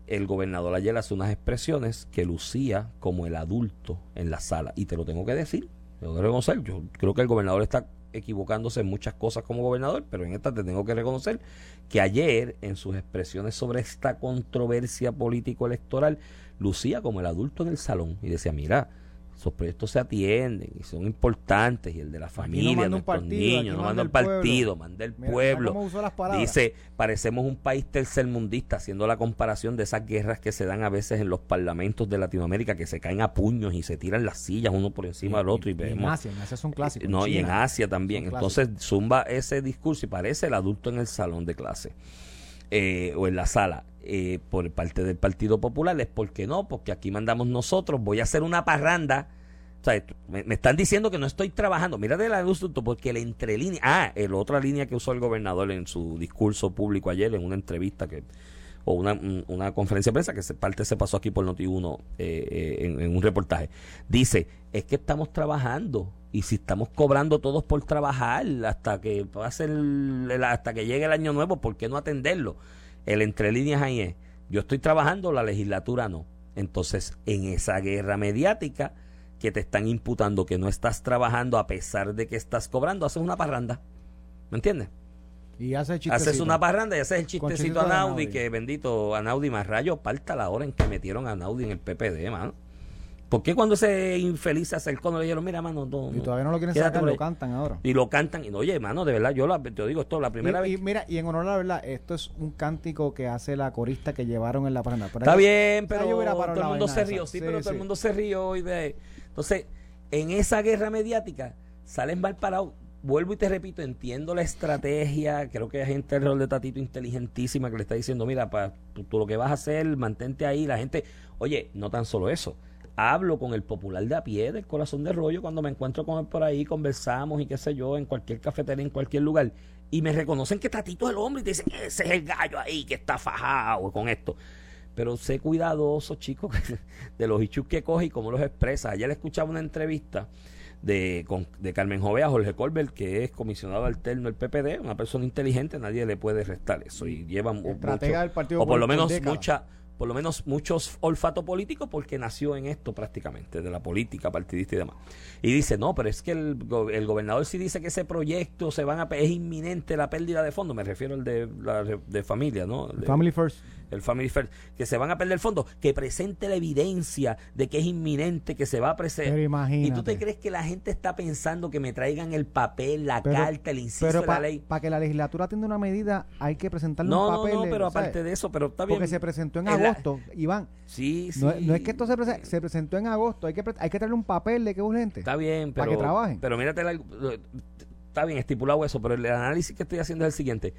el gobernador ayer hace unas expresiones que lucía como el adulto en la sala. Y te lo tengo que decir, tengo que reconocer. Yo creo que el gobernador está equivocándose en muchas cosas como gobernador, pero en esta te tengo que reconocer que ayer en sus expresiones sobre esta controversia político-electoral lucía como el adulto en el salón y decía, mira, esos proyectos se atienden y son importantes y el de la familia, un nuestros partido, niños, no manda el partido, manda el pueblo. Dice, parecemos un país tercermundista, haciendo la comparación de esas guerras que se dan a veces en los parlamentos de Latinoamérica, que se caen a puños y se tiran las sillas uno por encima del otro y, en vemos Asia, en Asia son clásicos. no, y en. Asia también. Entonces zumba ese discurso y parece el adulto en el salón de clase eh, o en la sala eh, por parte del Partido Popular. Es porque no, porque aquí mandamos nosotros. Voy a hacer una parranda. O sea, me, están diciendo que no estoy trabajando. Mira de la luz, porque el entrelínea. Ah, la otra línea que usó el gobernador en su discurso público ayer, en una entrevista que o una, un- una conferencia de prensa que se, parte se pasó aquí por Noti1 eh, eh, en, un reportaje. Dice, es que estamos trabajando y si estamos cobrando todos por trabajar hasta que el- el- hasta que llegue el año nuevo, ¿por qué no atenderlo? El entre líneas ahí es, yo estoy trabajando, la legislatura no. Entonces, en esa guerra mediática que te están imputando que no estás trabajando a pesar de que estás cobrando, haces una parranda. ¿Me entiendes? Y hace Haces chistecito. una parranda y haces el chistecito a Naudi. que bendito a Naudi más rayo, parta la hora en que metieron a Naudi en el PPD, mano. ¿Por qué cuando ese infeliz se acercó no le dijeron, mira, mano, no, Y todavía no lo quieren sacar, lo ahí"? cantan ahora. Y lo cantan. Y oye, mano, de verdad, yo la- te digo esto, la primera y, y vez. mira, y en honor a la verdad, esto es un cántico que hace la corista que llevaron en la. Pero Está bien, pero todo el mundo se rió, sí, Sí, pero todo el mundo se rió y de... Entonces, en esa guerra mediática, salen mal parados. Vuelvo y te repito, entiendo la estrategia, creo que hay gente alrededor de Tatito inteligentísima que le está diciendo, mira, pa, tú, tú lo que vas a hacer, mantente ahí, la gente... Oye, no tan solo eso, hablo con el popular de a pie del corazón de rollo cuando me encuentro con él por ahí, conversamos y qué sé yo, en cualquier cafetería, en cualquier lugar, y me reconocen que Tatito es el hombre y te dicen, ese es el gallo ahí que está fajado con esto. Pero sé cuidadoso, chicos, de los issues que coge y cómo los expresa. Ayer le escuchaba una entrevista de, con- de Carmen Jovea a Jorge Colbert, que es comisionado alterno del PPD, una persona inteligente, nadie le puede restar eso. Y lleva mu- Estratega mucho- del Partido o por lo menos mucha por lo menos muchos olfato político porque nació en esto prácticamente, de la política partidista y demás. Y dice, no, pero es que el, el gobernador sí dice que ese proyecto se van a es inminente la pérdida de fondos, me refiero al de, la de familia, ¿no? De- Family First. El Family First, que se van a perder fondos, que presente la evidencia de que es inminente, que se va a presentar. ¿Y tú te crees que la gente está pensando que me traigan el papel, la Pero- carta, el inciso Pero de la para ley? que la legislatura atienda una medida, hay que presentarle No, un no, papel. no, de- pero ¿sabes? aparte de eso, pero está bien. Porque se presentó en la- agosto, Iván. Sí, sí. No, es- no es que esto se, prese- se presentó en agosto, hay que, hay que traerle un papel de que es urgente. Está bien, pero. Para que trabajen. Pero mírate, la- está bien estipulado eso, pero el análisis que estoy haciendo es el siguiente.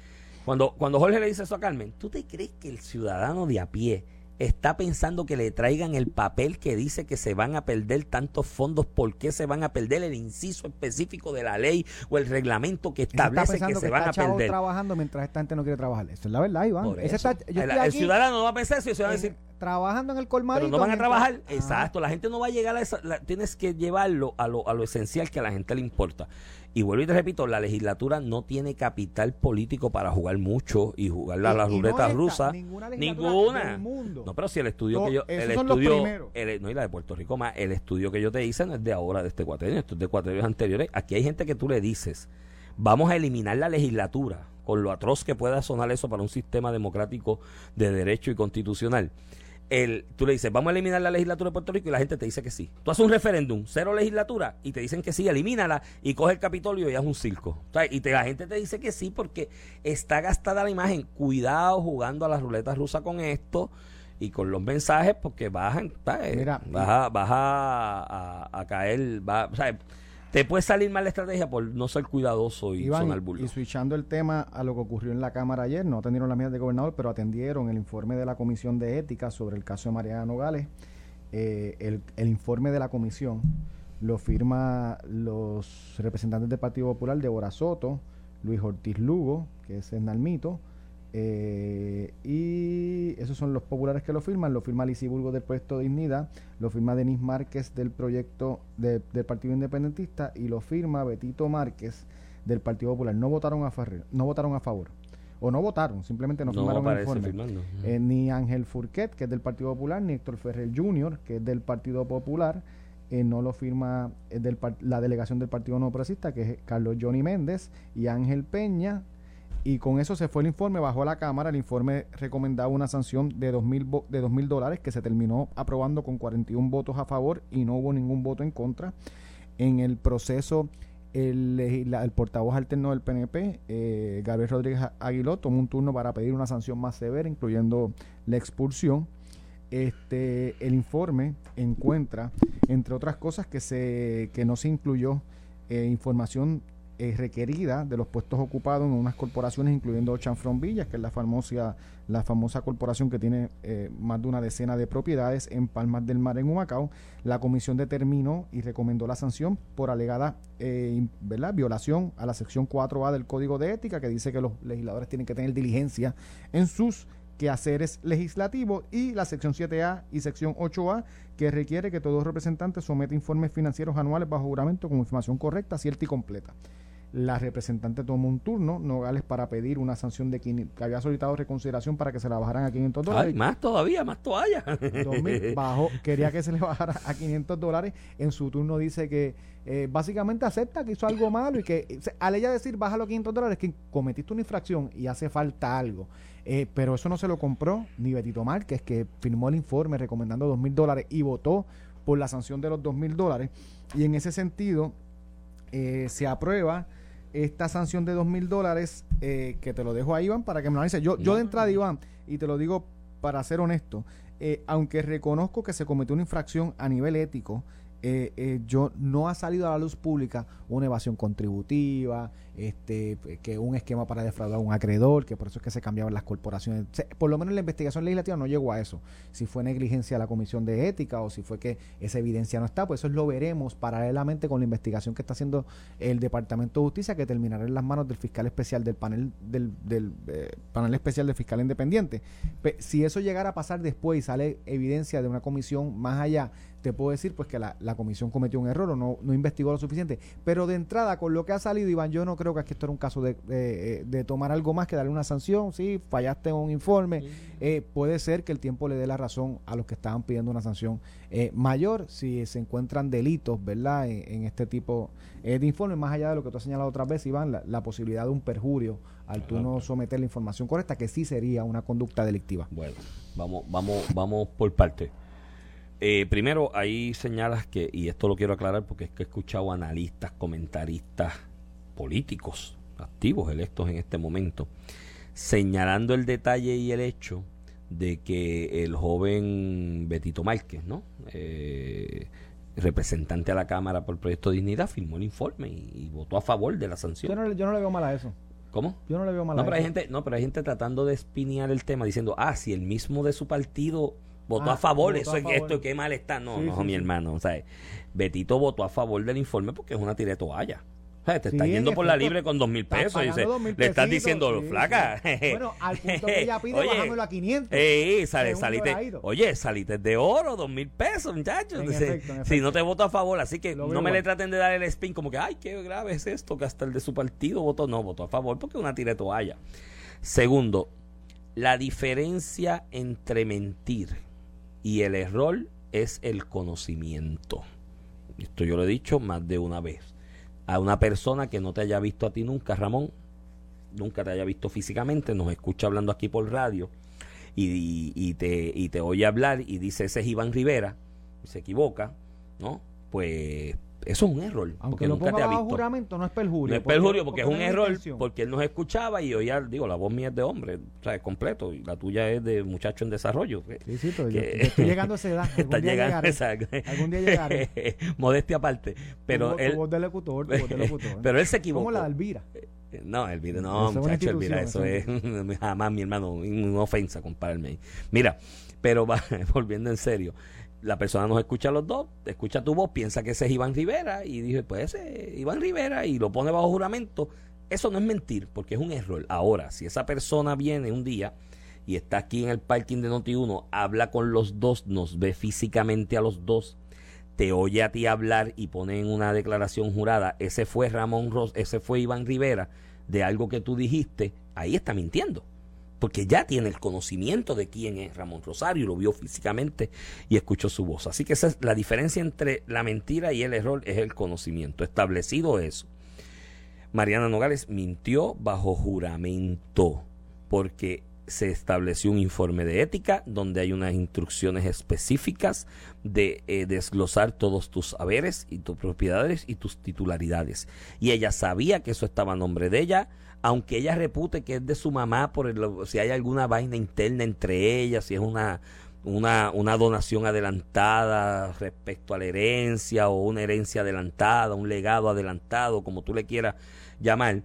Cuando, cuando Jorge le dice eso a Carmen, ¿tú te crees que el ciudadano de a pie está pensando que le traigan el papel que dice que se van a perder tantos fondos? ¿Por qué se van a perder el inciso específico de la ley o el reglamento que Ese está establece que pensando se que van está a perder? trabajando mientras esta gente no quiere trabajar. Eso es la verdad, Iván. Ese está- yo el, ciudadano no va a pensar eso y se va a decir, trabajando en el colmadito. pero no van a trabajar. Exacto, la gente no va a llegar a esa. la- tienes que llevarlo a lo, a lo esencial que a la gente le importa. Y vuelvo y te repito, la legislatura no tiene capital político para jugar mucho y jugar a Y- la y no ruleta esta, rusa. ninguna Ninguna. del mundo. No, pero si el estudio No, que yo. El estudio. el- no, y la de Puerto Rico más. El estudio que yo te hice no es de ahora, de este cuatrenio, esto es de cuatrenios anteriores. Aquí hay gente que tú le dices, vamos a eliminar la legislatura, con lo atroz que pueda sonar eso para un sistema democrático de derecho y constitucional. El, tú le dices, vamos a eliminar la legislatura de Puerto Rico y la gente te dice que sí. Tú haces un referéndum, cero legislatura, y te dicen que sí, elimínala y coge el Capitolio y haz un circo. O sea, y te- la gente te dice que sí porque está gastada la imagen. Cuidado jugando a la ruleta rusa con esto y con los mensajes porque bajan, ¿sabes? Mira, vas a, vas a, a- a caer, va, sea, te puede salir mal la estrategia por no ser cuidadoso y Iván, sonar y burdo. switchando el tema a lo que ocurrió en la Cámara ayer, no atendieron las medidas de gobernador, pero atendieron el informe de la Comisión de Ética sobre el caso de Mariana Nogales. Eh, el, el informe de la comisión lo firma los representantes del Partido Popular, Débora Soto, Luis Ortiz Lugo, que es el Nalmito, eh, y esos son los populares que lo firman. Lo firma Lisiburgo del Proyecto Dignidad, lo firma Denis Márquez del proyecto del Partido Independentista y lo firma Betito Márquez del Partido Popular. No votaron a, favor, no votaron a favor. O no votaron, simplemente no, firmaron el informe. Eh, ni Ángel Furquet, que es del Partido Popular, ni Héctor Ferrer Jr., que es del Partido Popular. Eh, no lo firma del, la delegación del Partido No Progresista, que es Carlos Johnny Méndez, y Ángel Peña, y con eso se fue el informe, bajó a la Cámara, el informe recomendaba una sanción de dos mil dólares que se terminó aprobando con 41 votos a favor y no hubo ningún voto en contra. En el proceso, el, el portavoz alterno del PNP, eh, Gabriel Rodríguez Aguiló, tomó un turno para pedir una sanción más severa, incluyendo la expulsión. Este, el informe encuentra, entre otras cosas, que, se, que no se incluyó eh, información eh, requerida de los puestos ocupados en unas corporaciones, incluyendo Chanfron Villas, que es la famosa, la famosa corporación que tiene eh, más de una decena de propiedades en Palmas del Mar, en Humacao. La comisión determinó y recomendó la sanción por alegada eh, violación a la sección 4A del Código de Ética, que dice que los legisladores tienen que tener diligencia en sus quehaceres legislativos y la sección 7A y sección 8A que requiere que todo representante someta informes financieros anuales bajo juramento con información correcta, cierta y completa la representante tomó un turno, Nogales, para pedir una sanción de que había solicitado reconsideración para que se la bajaran a 500 dólares. más todavía, más toalla. bajó, quería que se le bajara a 500 dólares. En su turno dice que eh, básicamente acepta que hizo algo malo y que al ella decir bájalo a 500 dólares, que cometiste una infracción y hace falta algo. Eh, pero eso no se lo compró ni Betito Márquez, que firmó el informe recomendando 2 mil dólares y votó por la sanción de los 2 mil dólares. Y en ese sentido, eh, se aprueba esta sanción de dos mil dólares, eh, que te lo dejo a Iván para que me lo analice. Yo, yo de entrada, Iván, y te lo digo para ser honesto, eh, aunque reconozco que se cometió una infracción a nivel ético, eh, eh, yo no ha salido a la luz pública una evasión contributiva, este, que un esquema para defraudar a un acreedor, que por eso es que se cambiaban las corporaciones. por lo menos la investigación legislativa no llegó a eso. Si fue negligencia de la Comisión de Ética o si fue que esa evidencia no está, pues eso lo veremos paralelamente con la investigación que está haciendo el Departamento de Justicia, que terminará en las manos del fiscal especial del panel del, del eh, panel especial del fiscal independiente. si eso llegara a pasar después y sale evidencia de una comisión más allá te puedo decir pues que la, comisión cometió un error o no, no, investigó lo suficiente. Pero de entrada, con lo que ha salido, Iván, yo no creo que esto era un caso de, de, tomar algo más que darle una sanción. Sí, fallaste en un informe. Eh, puede ser que el tiempo le dé la razón a los que estaban pidiendo una sanción eh, mayor si se encuentran delitos, ¿verdad?, en, este tipo eh, de informes, más allá de lo que tú has señalado otra vez, Iván, la, la posibilidad de un perjurio al tú no someter la información correcta, que sí sería una conducta delictiva. Bueno, vamos, vamos, vamos por parte. Eh, primero, ahí señalas que, y esto lo quiero aclarar porque es que he escuchado analistas, comentaristas políticos activos, electos en este momento, señalando el detalle y el hecho de que el joven Betito Márquez, ¿no? Eh, representante a la Cámara por el Proyecto Dignidad, firmó el informe y, votó a favor de la sanción. Yo no, le veo mal a eso. ¿Cómo? Yo no le veo mal no, a pero eso. Hay gente, no, pero hay gente tratando de espinear el tema diciendo, ah, si el mismo de su partido votó a ah, favor, eso es esto, qué mal está. No, no, mi hermano. O sea, Betito votó a favor del informe porque es una tira toalla. O sea, te está yendo por la libre con dos mil pesos. Dice, le estás diciendo, flaca. bueno, al punto que ella pide, oye, a 500. Eh, sale, salite, oye, saliste de oro, dos mil pesos, muchachos. Si no te voto a favor, así que no me le traten de dar el spin como que, ay, qué grave es esto, que hasta el de su partido votó. No, votó a favor porque es una tira toalla. Segundo, la diferencia entre mentir y el error es el conocimiento. Esto yo lo he dicho más de una vez. A una persona que no te haya visto a ti nunca, Ramón, nunca te haya visto físicamente, nos escucha hablando aquí por radio y, y, te, y te oye hablar y dice ese es Iván Rivera, y se equivoca, ¿no? Pues eso es un error. Aunque lo nunca te ha visto. juramento, no es perjurio. No es perjurio porque, es un error, porque él nos escuchaba y oía, digo, la voz mía es de hombre, o sea, es completo, y la tuya es de muchacho en desarrollo. Sí, sí, yo, estoy llegando a esa edad. Algún está día llegando, llegaré, algún día llegaré. Modestia aparte. Pero tu, él, tu voz de locutor, tu voz de locutor. pero él se equivocó. Como la de Elvira. No, Elvira, no, muchacho, Elvira, eso es jamás, mi hermano, una ofensa compararme. Mira, pero va, volviendo en serio, la persona nos escucha a los dos, escucha tu voz, piensa que ese es Iván Rivera y dice, pues ese es Iván Rivera y lo pone bajo juramento. Eso no es mentir, porque es un error. Ahora, si esa persona viene un día y está aquí en el parking de Noti1, habla con los dos, nos ve físicamente a los dos, te oye a ti hablar y pone en una declaración jurada, ese fue Ramón Ros, ese fue Iván Rivera, de algo que tú dijiste, ahí está mintiendo porque ya tiene el conocimiento de quién es Ramón Rosario, lo vio físicamente y escuchó su voz. Así que esa es la diferencia entre la mentira y el error es el conocimiento. Establecido eso. Mariana Nogales mintió bajo juramento porque se estableció un informe de ética donde hay unas instrucciones específicas de eh, desglosar todos tus haberes y tus propiedades y tus titularidades. Y ella sabía que eso estaba a nombre de ella, aunque ella repute que es de su mamá, por el, si hay alguna vaina interna entre ellas, si es una, una, una donación adelantada respecto a la herencia o una herencia adelantada, un legado adelantado, como tú le quieras llamar,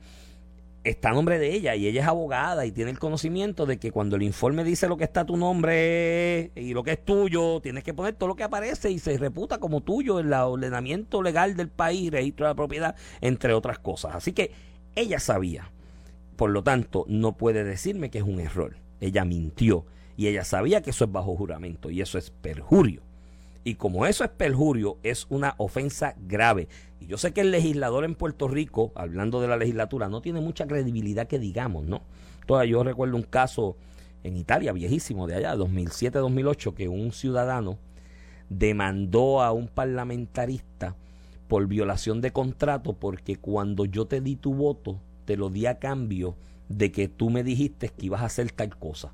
está a nombre de ella y ella es abogada y tiene el conocimiento de que cuando el informe dice lo que está tu nombre y lo que es tuyo, tienes que poner todo lo que aparece y se reputa como tuyo en el ordenamiento legal del país, registro de la propiedad, entre otras cosas. Así que ella sabía por lo tanto, no puede decirme que es un error. Ella mintió y ella sabía que eso es bajo juramento y eso es perjurio. Y como eso es perjurio, es una ofensa grave. Y yo sé que el legislador en Puerto Rico, hablando de la legislatura, no tiene mucha credibilidad que digamos, ¿no? Entonces, yo recuerdo un caso en Italia, viejísimo, de allá, 2007-2008, que un ciudadano demandó a un parlamentarista por violación de contrato porque cuando yo te di tu voto, te lo di a cambio de que tú me dijiste que ibas a hacer tal cosa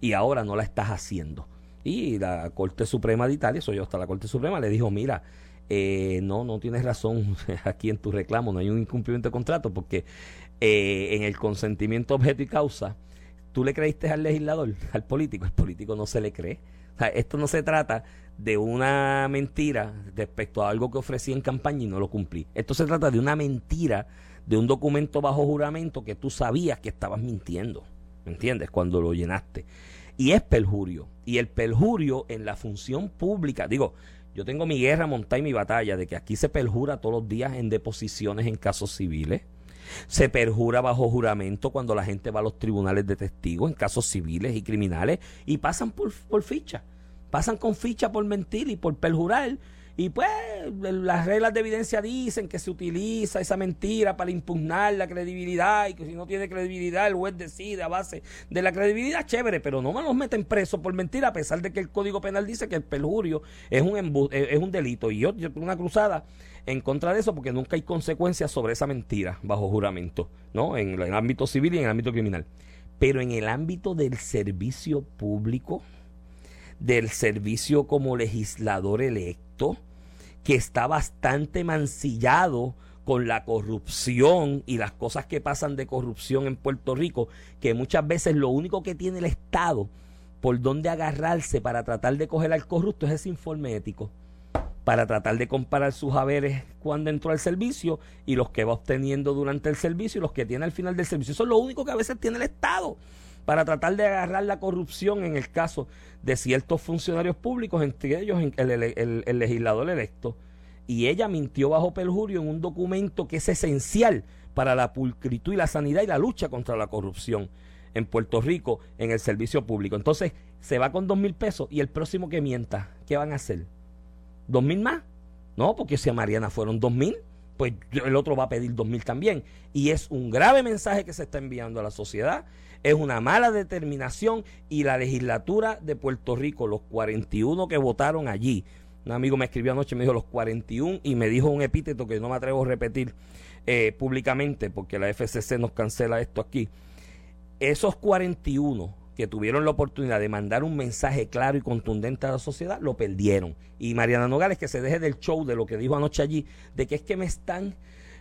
y ahora no la estás haciendo. Y la Corte Suprema de Italia, soy yo hasta la Corte Suprema, le dijo, mira, eh, no, no tienes razón aquí en tu reclamo, no hay un incumplimiento de contrato porque eh, en el consentimiento objeto y causa, tú le creíste al legislador, al político, el político no se le cree. Esto no se trata de una mentira respecto a algo que ofrecí en campaña y no lo cumplí. Esto se trata de una mentira de un documento bajo juramento que tú sabías que estabas mintiendo, ¿me entiendes? Cuando lo llenaste. Y es perjurio. Y el perjurio en la función pública, digo, yo tengo mi guerra montada y mi batalla de que aquí se perjura todos los días en deposiciones en casos civiles. Se perjura bajo juramento cuando la gente va a los tribunales de testigos en casos civiles y criminales y pasan por, por ficha. Pasan con ficha por mentir y por perjurar y pues las reglas de evidencia dicen que se utiliza esa mentira para impugnar la credibilidad y que si no tiene credibilidad el juez decide a base de la credibilidad, chévere, pero no me los meten presos por mentira a pesar de que el Código Penal dice que el perjurio es un, eh, es un delito. Y yo, yo tengo una cruzada en contra de eso porque nunca hay consecuencias sobre esa mentira bajo juramento, ¿no? En el ámbito civil y en el ámbito criminal. Pero en el ámbito del servicio público, del servicio como legislador electo, que está bastante mancillado con la corrupción y las cosas que pasan de corrupción en Puerto Rico, que muchas veces lo único que tiene el Estado por donde agarrarse para tratar de coger al corrupto es ese informe ético, para tratar de comparar sus haberes cuando entró al servicio y los que va obteniendo durante el servicio y los que tiene al final del servicio. Eso es lo único que a veces tiene el Estado para tratar de agarrar la corrupción en el caso de ciertos funcionarios públicos, entre ellos el, legislador electo. Y ella mintió bajo perjurio en un documento que es esencial para la pulcritud y la sanidad y la lucha contra la corrupción en Puerto Rico en el servicio público. Entonces, se va con dos mil pesos y el próximo que mienta, ¿qué van a hacer? ¿Dos mil más? No, porque si a Mariana fueron dos mil, pues el otro va a pedir dos mil también. Y es un grave mensaje que se está enviando a la sociedad es una mala determinación y la legislatura de Puerto Rico, los 41 que votaron allí, un amigo me escribió anoche, me dijo los 41 y me dijo un epíteto que no me atrevo a repetir eh, públicamente porque la FCC nos cancela esto aquí. Esos 41 que tuvieron la oportunidad de mandar un mensaje claro y contundente a la sociedad, lo perdieron. Y Mariana Nogales, que se deje del show de lo que dijo anoche allí, de que es que me están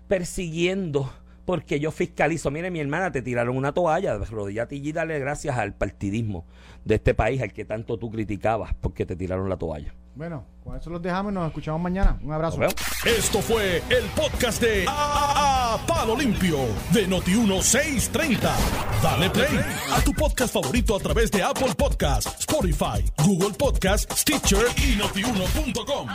persiguiendo porque yo fiscalizo. Mire, mi hermana, te tiraron una toalla, rodillate y dale gracias al partidismo de este país, al que tanto tú criticabas, porque te tiraron la toalla. Bueno, Con eso los dejamos y nos escuchamos mañana. Un abrazo. Esto fue el podcast de A, A- Palo Limpio de Noti1630. Dale play a tu podcast favorito a través de Apple Podcasts, Spotify, Google Podcasts, Stitcher y notiuno.com.